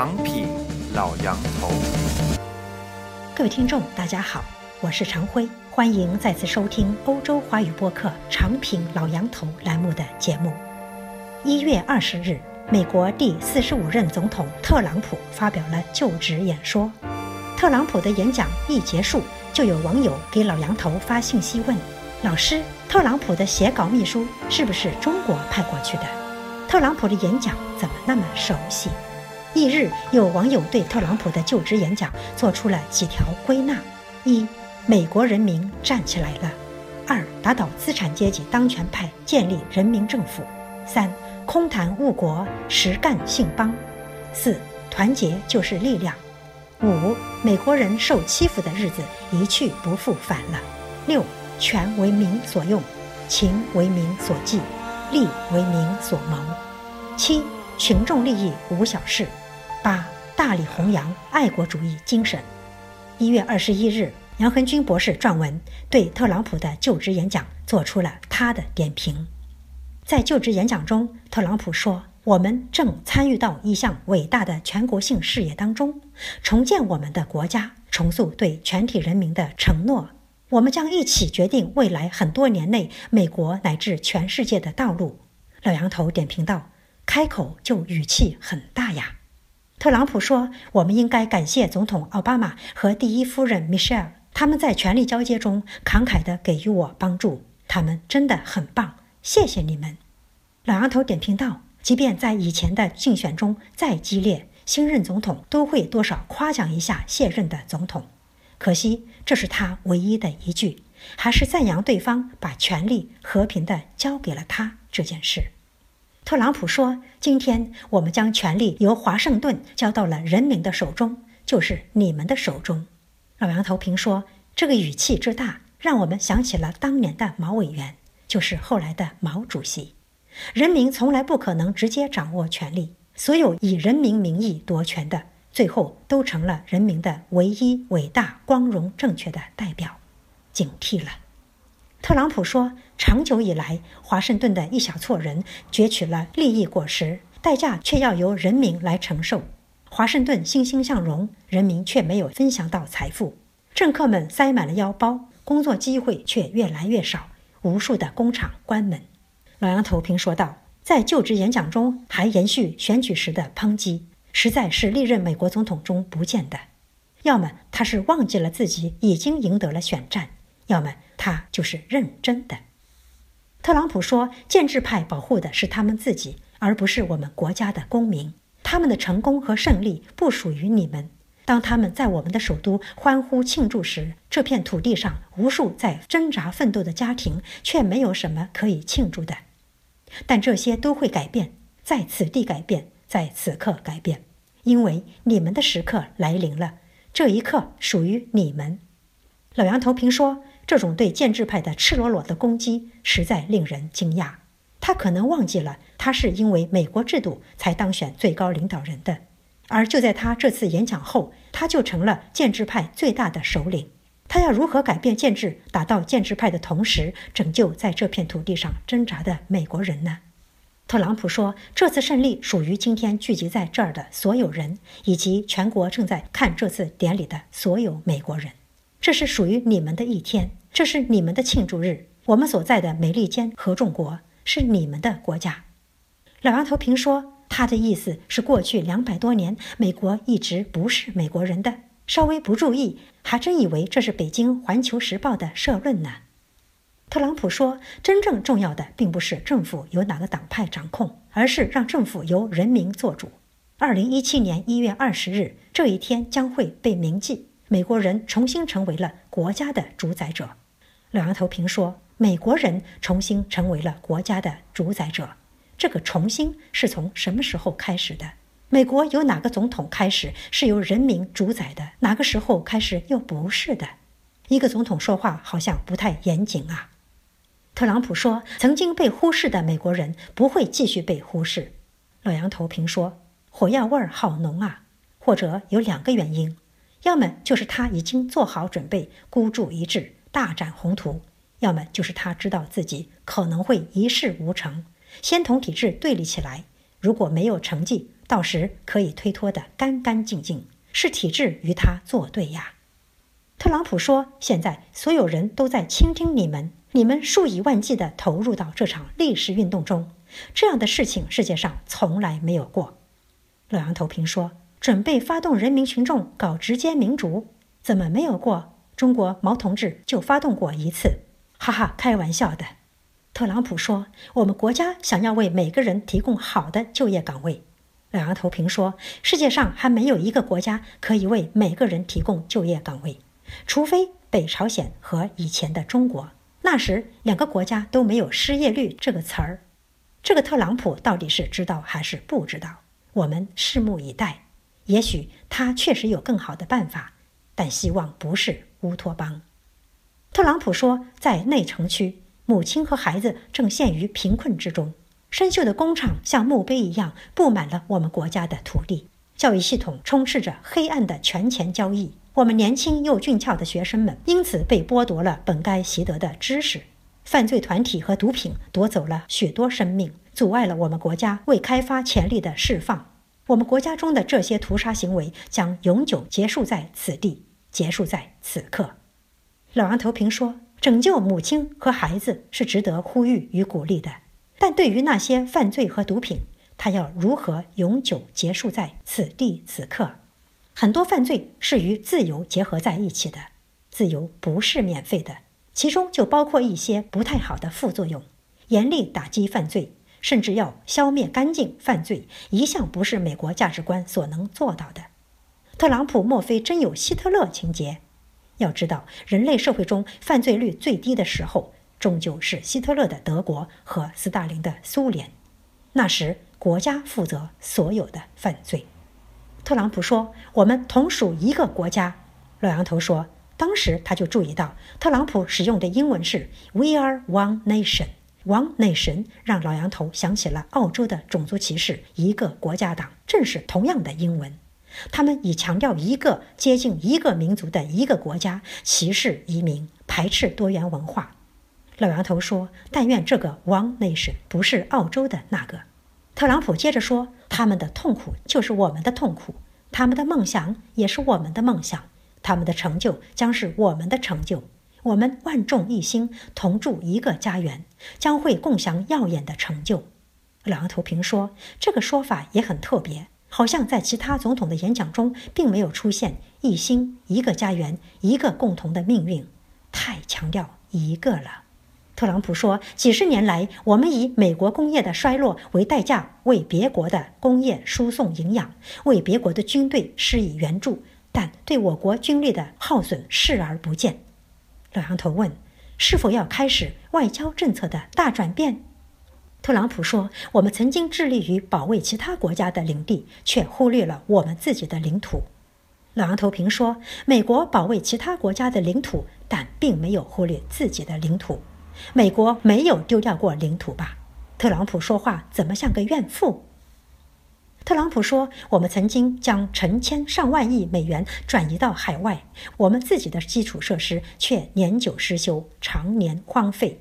长品老杨头。各位听众，大家好，我是常辉，欢迎再次收听欧洲华语播客《长品老杨头》栏目的节目。一月二十日，美国第四十五任总统特朗普发表了就职演说。特朗普的演讲一结束，就有网友给老杨头发信息问：“老师，特朗普的写稿秘书是不是中国派过去的？特朗普的演讲怎么那么熟悉？”翌日，有网友对特朗普的就职演讲做出了几条归纳：一、美国人民站起来了；二、打倒资产阶级当权派，建立人民政府；三、空谈误国，实干兴邦；四、团结就是力量；五、美国人受欺负的日子一去不复返了；六、权为民所用，情为民所寄，利为民所谋；七、群众利益无小事。八大力弘扬爱国主义精神。一月二十一日，杨恒军博士撰文对特朗普的就职演讲做出了他的点评。在就职演讲中，特朗普说：“我们正参与到一项伟大的全国性事业当中，重建我们的国家，重塑对全体人民的承诺。我们将一起决定未来很多年内美国乃至全世界的道路。”老杨头点评道：“开口就语气很大呀。”特朗普说：“我们应该感谢总统奥巴马和第一夫人 Michelle，他们在权力交接中慷慨地给予我帮助，他们真的很棒，谢谢你们。”老杨头点评道：“即便在以前的竞选中再激烈，新任总统都会多少夸奖一下现任的总统。可惜这是他唯一的一句，还是赞扬对方把权力和平地交给了他这件事。”特朗普说：“今天我们将权力由华盛顿交到了人民的手中，就是你们的手中。”老杨头评说：“这个语气之大，让我们想起了当年的毛委员，就是后来的毛主席。人民从来不可能直接掌握权力，所有以人民名义夺权的，最后都成了人民的唯一伟大、光荣、正确的代表。警惕了。”特朗普说：“长久以来，华盛顿的一小撮人攫取了利益果实，代价却要由人民来承受。华盛顿欣欣向荣，人民却没有分享到财富。政客们塞满了腰包，工作机会却越来越少，无数的工厂关门。”老杨头评说道，在就职演讲中还延续选举时的抨击，实在是历任美国总统中不见的。要么他是忘记了自己已经赢得了选战，要么。他就是认真的。特朗普说：“建制派保护的是他们自己，而不是我们国家的公民。他们的成功和胜利不属于你们。当他们在我们的首都欢呼庆祝时，这片土地上无数在挣扎奋斗的家庭却没有什么可以庆祝的。但这些都会改变，在此地改变，在此刻改变，因为你们的时刻来临了。这一刻属于你们。”老杨头评说。这种对建制派的赤裸裸的攻击实在令人惊讶。他可能忘记了，他是因为美国制度才当选最高领导人的。而就在他这次演讲后，他就成了建制派最大的首领。他要如何改变建制，打倒建制派的同时，拯救在这片土地上挣扎的美国人呢？特朗普说：“这次胜利属于今天聚集在这儿的所有人，以及全国正在看这次典礼的所有美国人。这是属于你们的一天。”这是你们的庆祝日，我们所在的美利坚合众国是你们的国家。老杨头评说，他的意思是，过去两百多年，美国一直不是美国人的。稍微不注意，还真以为这是北京《环球时报》的社论呢。特朗普说，真正重要的并不是政府由哪个党派掌控，而是让政府由人民做主。二零一七年一月二十日这一天将会被铭记，美国人重新成为了国家的主宰者。老杨头评说：“美国人重新成为了国家的主宰者，这个重新是从什么时候开始的？美国由哪个总统开始是由人民主宰的？哪个时候开始又不是的？一个总统说话好像不太严谨啊。”特朗普说：“曾经被忽视的美国人不会继续被忽视。”老杨头评说：“火药味儿好浓啊，或者有两个原因，要么就是他已经做好准备，孤注一掷。”大展宏图，要么就是他知道自己可能会一事无成，先同体制对立起来。如果没有成绩，到时可以推脱得干干净净，是体制与他作对呀。特朗普说：“现在所有人都在倾听你们，你们数以万计地投入到这场历史运动中，这样的事情世界上从来没有过。”洛阳投评说：“准备发动人民群众搞直接民主，怎么没有过？中国毛同志就发动过一次，哈哈，开玩笑的。”特朗普说：“我们国家想要为每个人提供好的就业岗位。”两杨投评说：“世界上还没有一个国家可以为每个人提供就业岗位，除非北朝鲜和以前的中国。那时两个国家都没有失业率这个词儿。这个特朗普到底是知道还是不知道？我们拭目以待。也许他确实有更好的办法，但希望不是乌托邦。”特朗普说：“在内城区。”母亲和孩子正陷于贫困之中，生锈的工厂像墓碑一样布满了我们国家的土地，教育系统充斥着黑暗的权钱交易，我们年轻又俊俏的学生们因此被剥夺了本该习得的知识，犯罪团体和毒品夺走了许多生命，阻碍了我们国家未开发潜力的释放。我们国家中的这些屠杀行为将永久结束在此地，结束在此刻。老杨投评说。拯救母亲和孩子是值得呼吁与鼓励的，但对于那些犯罪和毒品，他要如何永久结束在此地此刻？很多犯罪是与自由结合在一起的，自由不是免费的，其中就包括一些不太好的副作用。严厉打击犯罪，甚至要消灭干净犯罪，一向不是美国价值观所能做到的。特朗普莫非真有希特勒情节？要知道，人类社会中犯罪率最低的时候，终究是希特勒的德国和斯大林的苏联。那时，国家负责所有的犯罪。特朗普说：“我们同属一个国家。”洛阳头说：“当时他就注意到，特朗普使用的英文是 ‘We are one nation’。one nation 让老杨头想起了澳洲的种族歧视——一个国家党，正是同样的英文。”他们以强调一个接近一个民族的一个国家，歧视移民，排斥多元文化。老杨头说：“但愿这个 One Nation 不是澳洲的那个。”特朗普接着说：“他们的痛苦就是我们的痛苦，他们的梦想也是我们的梦想，他们的成就将是我们的成就。我们万众一心，同筑一个家园，将会共享耀眼的成就。”老杨头评说：“这个说法也很特别。”好像在其他总统的演讲中，并没有出现“一心一个家园一个共同的命运”，太强调一个了。特朗普说：“几十年来，我们以美国工业的衰落为代价，为别国的工业输送营养，为别国的军队施以援助，但对我国军力的耗损视而不见。”老杨头问：“是否要开始外交政策的大转变？”特朗普说：“我们曾经致力于保卫其他国家的领地，却忽略了我们自己的领土。”老杨头评说：“美国保卫其他国家的领土，但并没有忽略自己的领土。美国没有丢掉过领土吧？”特朗普说话怎么像个怨妇？特朗普说：“我们曾经将成千上万亿美元转移到海外，我们自己的基础设施却年久失修，常年荒废。”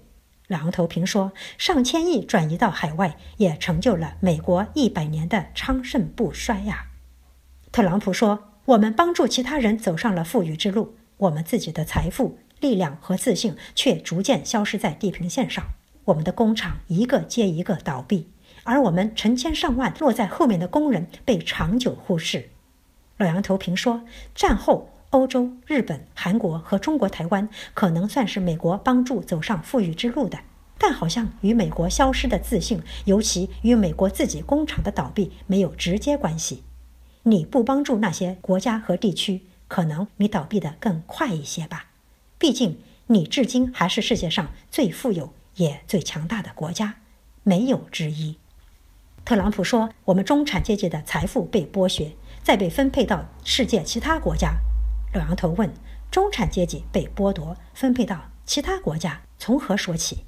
狼头平说：“上千亿转移到海外，也成就了美国一百年的昌盛不衰呀。”特朗普说：“我们帮助其他人走上了富裕之路，我们自己的财富、力量和自信却逐渐消失在地平线上。我们的工厂一个接一个倒闭，而我们成千上万落在后面的工人被长久忽视。”老杨头平说：“战后。”欧洲、日本、韩国和中国台湾可能算是美国帮助走上富裕之路的，但好像与美国消失的自信，尤其与美国自己工厂的倒闭没有直接关系。你不帮助那些国家和地区，可能你倒闭的更快一些吧。毕竟你至今还是世界上最富有也最强大的国家，没有之一。特朗普说：“我们中产阶级的财富被剥削，再被分配到世界其他国家。”老杨头问：“中产阶级被剥夺，分配到其他国家，从何说起？”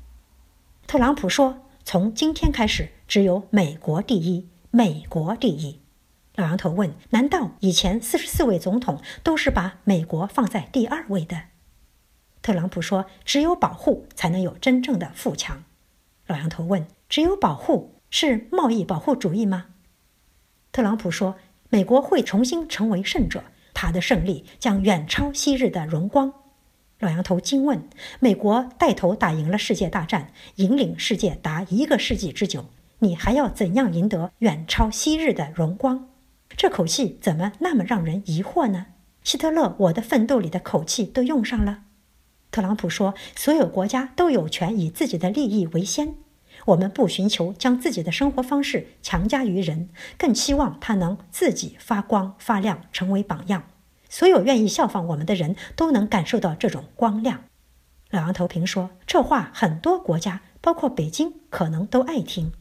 特朗普说：“从今天开始，只有美国第一，美国第一。”老杨头问：“难道以前四十四位总统都是把美国放在第二位的？”特朗普说：“只有保护，才能有真正的富强。”老杨头问：“只有保护是贸易保护主义吗？”特朗普说，美国会重新成为胜者，他的胜利将远超昔日的荣光。老杨头惊问：“美国带头打赢了世界大战，引领世界达一个世纪之久，你还要怎样赢得远超昔日的荣光？”这口气怎么那么让人疑惑呢？希特勒“我的奋斗”里的口气都用上了。特朗普说：“所有国家都有权以自己的利益为先。我们不寻求将自己的生活方式强加于人，更期望他能自己发光发亮，成为榜样。所有愿意效仿我们的人都能感受到这种光亮。”老杨头评说：“这话很多国家，包括北京，可能都爱听。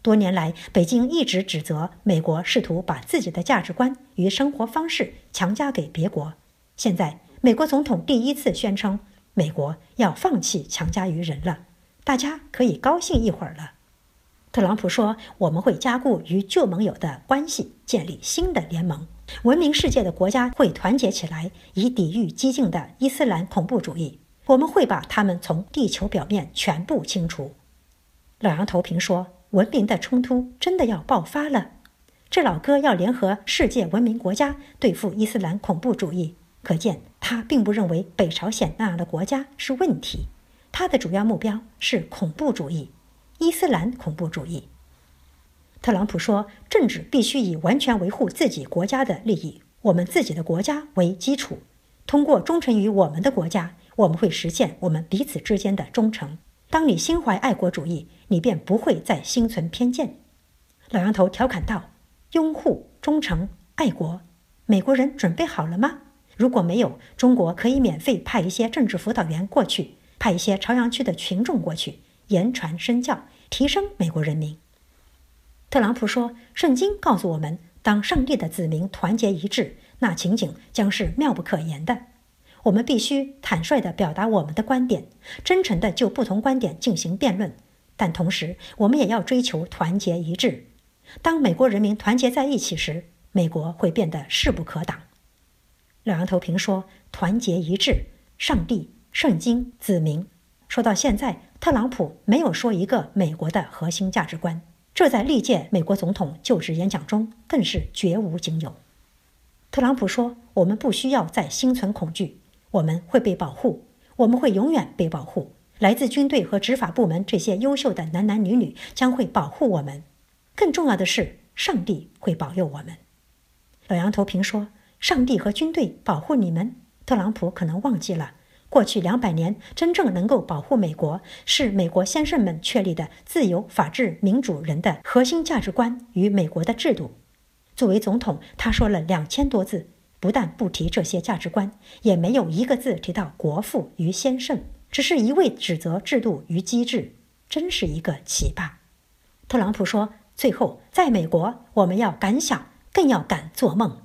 多年来，北京一直指责美国试图把自己的价值观与生活方式强加给别国。现在，美国总统第一次宣称。”美国要放弃强加于人了，大家可以高兴一会儿了。特朗普说：“我们会加固与旧盟友的关系，建立新的联盟。文明世界的国家会团结起来，以抵御激进的伊斯兰恐怖主义。我们会把他们从地球表面全部清除。”老杨头评说：“文明的冲突真的要爆发了，这老哥要联合世界文明国家对付伊斯兰恐怖主义。”可见，他并不认为北朝鲜那样的国家是问题，他的主要目标是恐怖主义，伊斯兰恐怖主义。特朗普说，政治必须以完全维护自己国家的利益，我们自己的国家为基础。通过忠诚于我们的国家，我们会实现我们彼此之间的忠诚。当你心怀爱国主义，你便不会再心存偏见。老杨头调侃道：“拥护、忠诚、爱国，美国人准备好了吗？”如果没有，中国可以免费派一些政治辅导员过去，派一些朝阳区的群众过去，言传身教，提升美国人民。特朗普说：“圣经告诉我们，当上帝的子民团结一致，那情景将是妙不可言的。我们必须坦率地表达我们的观点，真诚地就不同观点进行辩论，但同时我们也要追求团结一致。当美国人民团结在一起时，美国会变得势不可挡。”老杨头评说：“团结一致，上帝、圣经、子民。”说到现在，特朗普没有说一个美国的核心价值观，这在历届美国总统就职演讲中更是绝无仅有。特朗普说：“我们不需要再心存恐惧，我们会被保护，我们会永远被保护。来自军队和执法部门这些优秀的男男女女将会保护我们。更重要的是，上帝会保佑我们。”老杨头评说。上帝和军队保护你们，特朗普可能忘记了，过去两百年真正能够保护美国，是美国先生们确立的自由、法治、民主人的核心价值观与美国的制度。作为总统，他说了两千多字，不但不提这些价值观，也没有一个字提到国父与先圣，只是一味指责制度与机制，真是一个奇葩。特朗普说：“最后，在美国，我们要敢想，更要敢做梦。”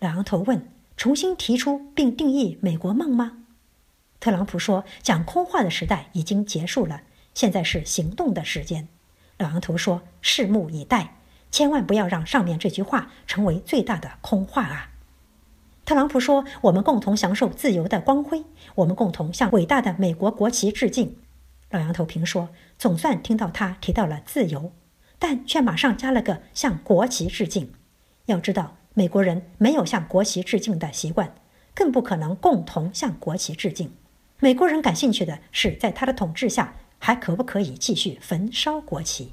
老杨头问：“重新提出并定义美国梦吗？”特朗普说：“讲空话的时代已经结束了，现在是行动的时间。”老杨头说：“拭目以待，千万不要让上面这句话成为最大的空话啊！”特朗普说：“我们共同享受自由的光辉，我们共同向伟大的美国国旗致敬。”老杨头评说：“总算听到他提到了自由，但却马上加了个向国旗致敬。要知道。”美国人没有向国旗致敬的习惯，更不可能共同向国旗致敬。美国人感兴趣的是，在他的统治下还可不可以继续焚烧国旗。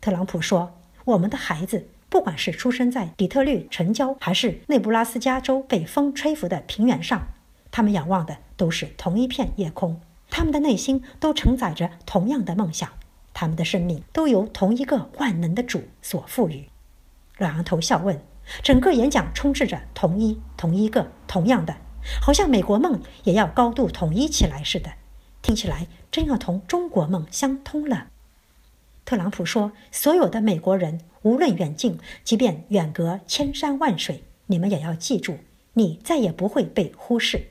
特朗普说：“我们的孩子，不管是出生在底特律城郊，还是内布拉斯加州被风吹拂的平原上，他们仰望的都是同一片夜空，他们的内心都承载着同样的梦想，他们的生命都由同一个万能的主所赋予。”老杨头笑问。整个演讲充斥着同一、同一个、同样的，好像美国梦也要高度统一起来似的，听起来真要同中国梦相通了。特朗普说：“所有的美国人，无论远近，即便远隔千山万水，你们也要记住，你再也不会被忽视。”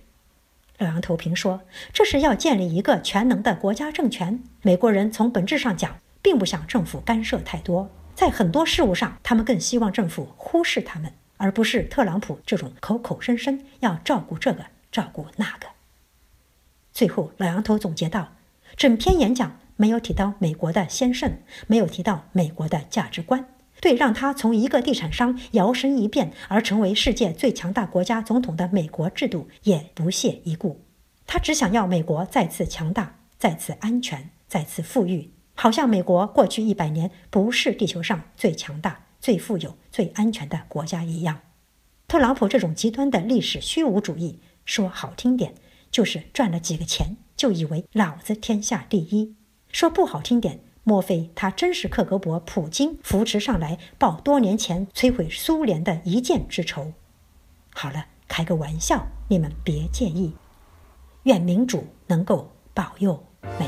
老杨头评说：“这是要建立一个全能的国家政权。美国人从本质上讲，并不想政府干涉太多。”在很多事物上，他们更希望政府忽视他们，而不是特朗普这种口口声声要照顾这个、照顾那个。最后，老杨头总结道：整篇演讲没有提到美国的先圣，没有提到美国的价值观，对让他从一个地产商摇身一变而成为世界最强大国家总统的美国制度也不屑一顾。他只想要美国再次强大、再次安全、再次富裕，好像美国过去一百年不是地球上最强大、最富有、最安全的国家一样。特朗普这种极端的历史虚无主义，说好听点就是赚了几个钱就以为老子天下第一；说不好听点。莫非他真是克格勃普京扶持上来报多年前摧毁苏联的一箭之仇？好了，开个玩笑，你们别介意。愿民主能够保佑美